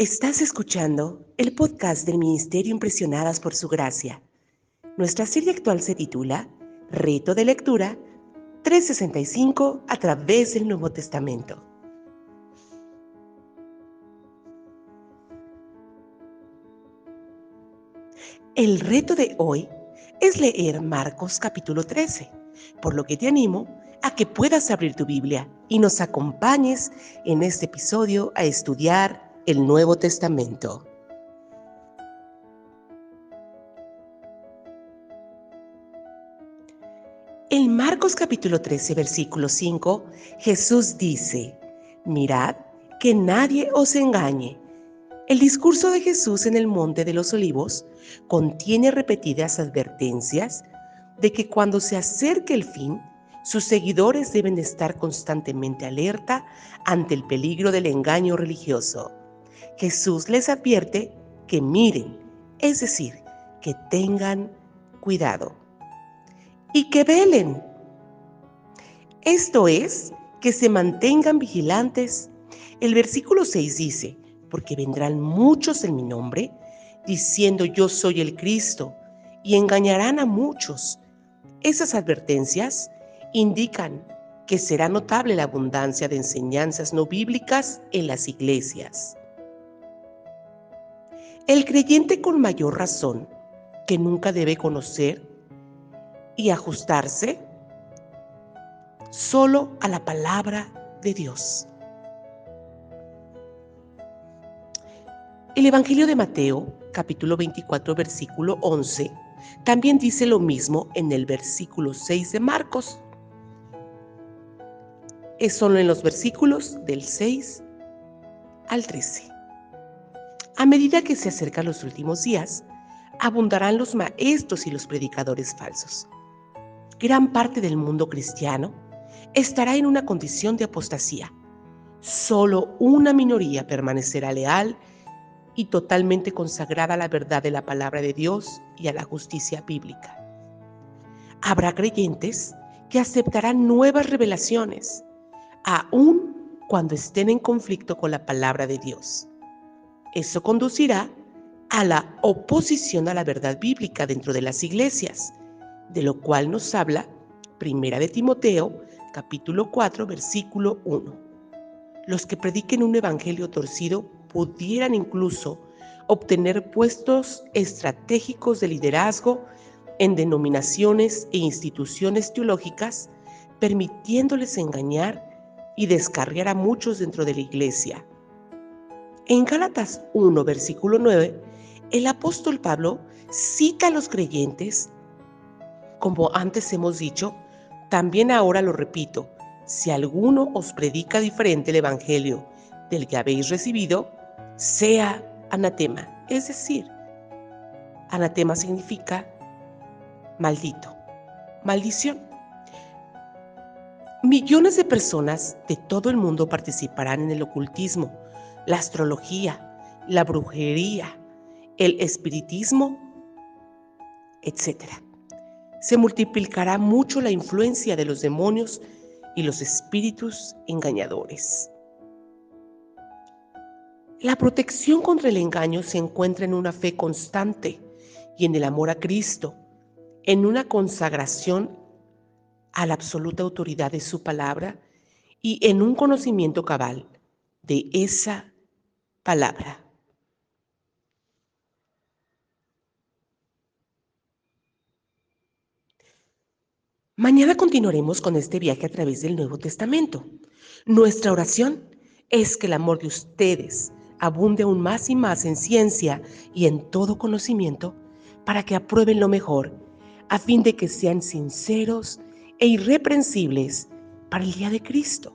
Estás escuchando el podcast del Ministerio Impresionadas por Su Gracia. Nuestra serie actual se titula Reto de Lectura 365 a través del Nuevo Testamento. El reto de hoy es leer Marcos capítulo 13, por lo que te animo a que puedas abrir tu Biblia y nos acompañes en este episodio a estudiar el Nuevo Testamento. En Marcos capítulo 13, versículo 5, Jesús dice, mirad que nadie os engañe. El discurso de Jesús en el Monte de los Olivos contiene repetidas advertencias de que cuando se acerque el fin, sus seguidores deben estar constantemente alerta ante el peligro del engaño religioso. Jesús les advierte que miren, es decir, que tengan cuidado y que velen. Esto es, que se mantengan vigilantes. El versículo 6 dice, porque vendrán muchos en mi nombre, diciendo yo soy el Cristo, y engañarán a muchos. Esas advertencias indican que será notable la abundancia de enseñanzas no bíblicas en las iglesias. El creyente con mayor razón que nunca debe conocer y ajustarse solo a la palabra de Dios. El Evangelio de Mateo, capítulo 24, versículo 11, también dice lo mismo en el versículo 6 de Marcos. Es solo en los versículos del 6 al 13. A medida que se acercan los últimos días, abundarán los maestros y los predicadores falsos. Gran parte del mundo cristiano estará en una condición de apostasía. Solo una minoría permanecerá leal y totalmente consagrada a la verdad de la palabra de Dios y a la justicia bíblica. Habrá creyentes que aceptarán nuevas revelaciones, aun cuando estén en conflicto con la palabra de Dios. Eso conducirá a la oposición a la verdad bíblica dentro de las iglesias, de lo cual nos habla Primera de Timoteo, capítulo 4, versículo 1. Los que prediquen un evangelio torcido pudieran incluso obtener puestos estratégicos de liderazgo en denominaciones e instituciones teológicas, permitiéndoles engañar y descarriar a muchos dentro de la iglesia en Gálatas 1, versículo 9, el apóstol Pablo cita a los creyentes, como antes hemos dicho, también ahora lo repito, si alguno os predica diferente el Evangelio del que habéis recibido, sea anatema. Es decir, anatema significa maldito, maldición. Millones de personas de todo el mundo participarán en el ocultismo, la astrología, la brujería, el espiritismo, etc. Se multiplicará mucho la influencia de los demonios y los espíritus engañadores. La protección contra el engaño se encuentra en una fe constante y en el amor a Cristo, en una consagración a la absoluta autoridad de su palabra y en un conocimiento cabal de esa palabra. Mañana continuaremos con este viaje a través del Nuevo Testamento. Nuestra oración es que el amor de ustedes abunde aún más y más en ciencia y en todo conocimiento para que aprueben lo mejor, a fin de que sean sinceros e irreprensibles para el día de Cristo,